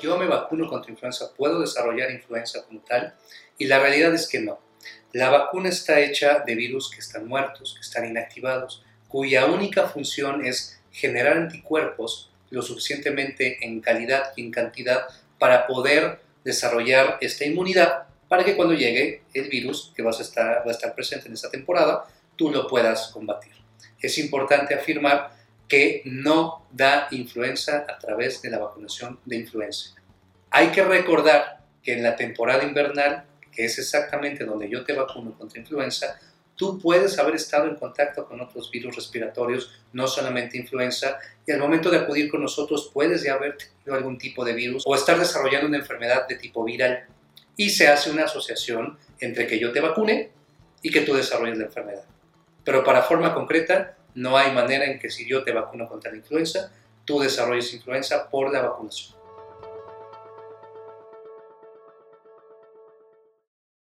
yo me vacuno contra influenza, ¿puedo desarrollar influenza como tal? Y la realidad es que no. La vacuna está hecha de virus que están muertos, que están inactivados, cuya única función es generar anticuerpos lo suficientemente en calidad y en cantidad para poder desarrollar esta inmunidad para que cuando llegue el virus que vas a estar, va a estar presente en esta temporada, tú lo puedas combatir. Es importante afirmar que no da influenza a través de la vacunación de influenza. Hay que recordar que en la temporada invernal, que es exactamente donde yo te vacuno contra influenza, tú puedes haber estado en contacto con otros virus respiratorios, no solamente influenza, y al momento de acudir con nosotros puedes ya haber tenido algún tipo de virus o estar desarrollando una enfermedad de tipo viral. Y se hace una asociación entre que yo te vacune y que tú desarrolles la enfermedad. Pero para forma concreta, no hay manera en que si yo te vacuno contra la influenza, tú desarrolles influenza por la vacunación.